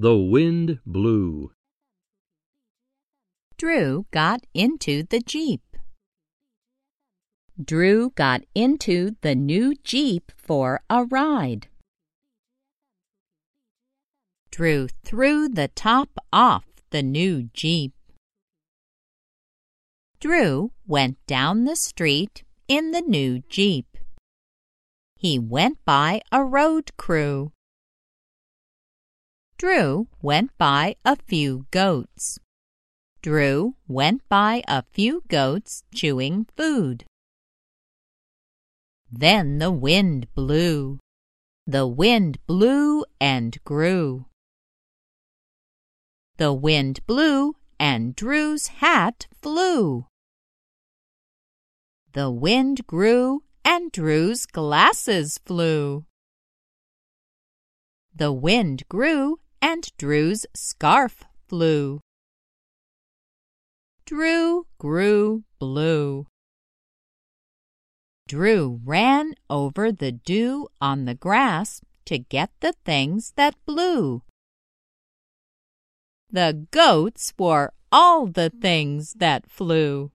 The wind blew. Drew got into the Jeep. Drew got into the new Jeep for a ride. Drew threw the top off the new Jeep. Drew went down the street in the new Jeep. He went by a road crew. Drew went by a few goats. Drew went by a few goats chewing food. Then the wind blew. The wind blew and grew. The wind blew and Drew's hat flew. The wind grew and Drew's glasses flew. The wind grew and Drew's scarf flew. Drew grew blue. Drew ran over the dew on the grass to get the things that blew. The goats wore all the things that flew.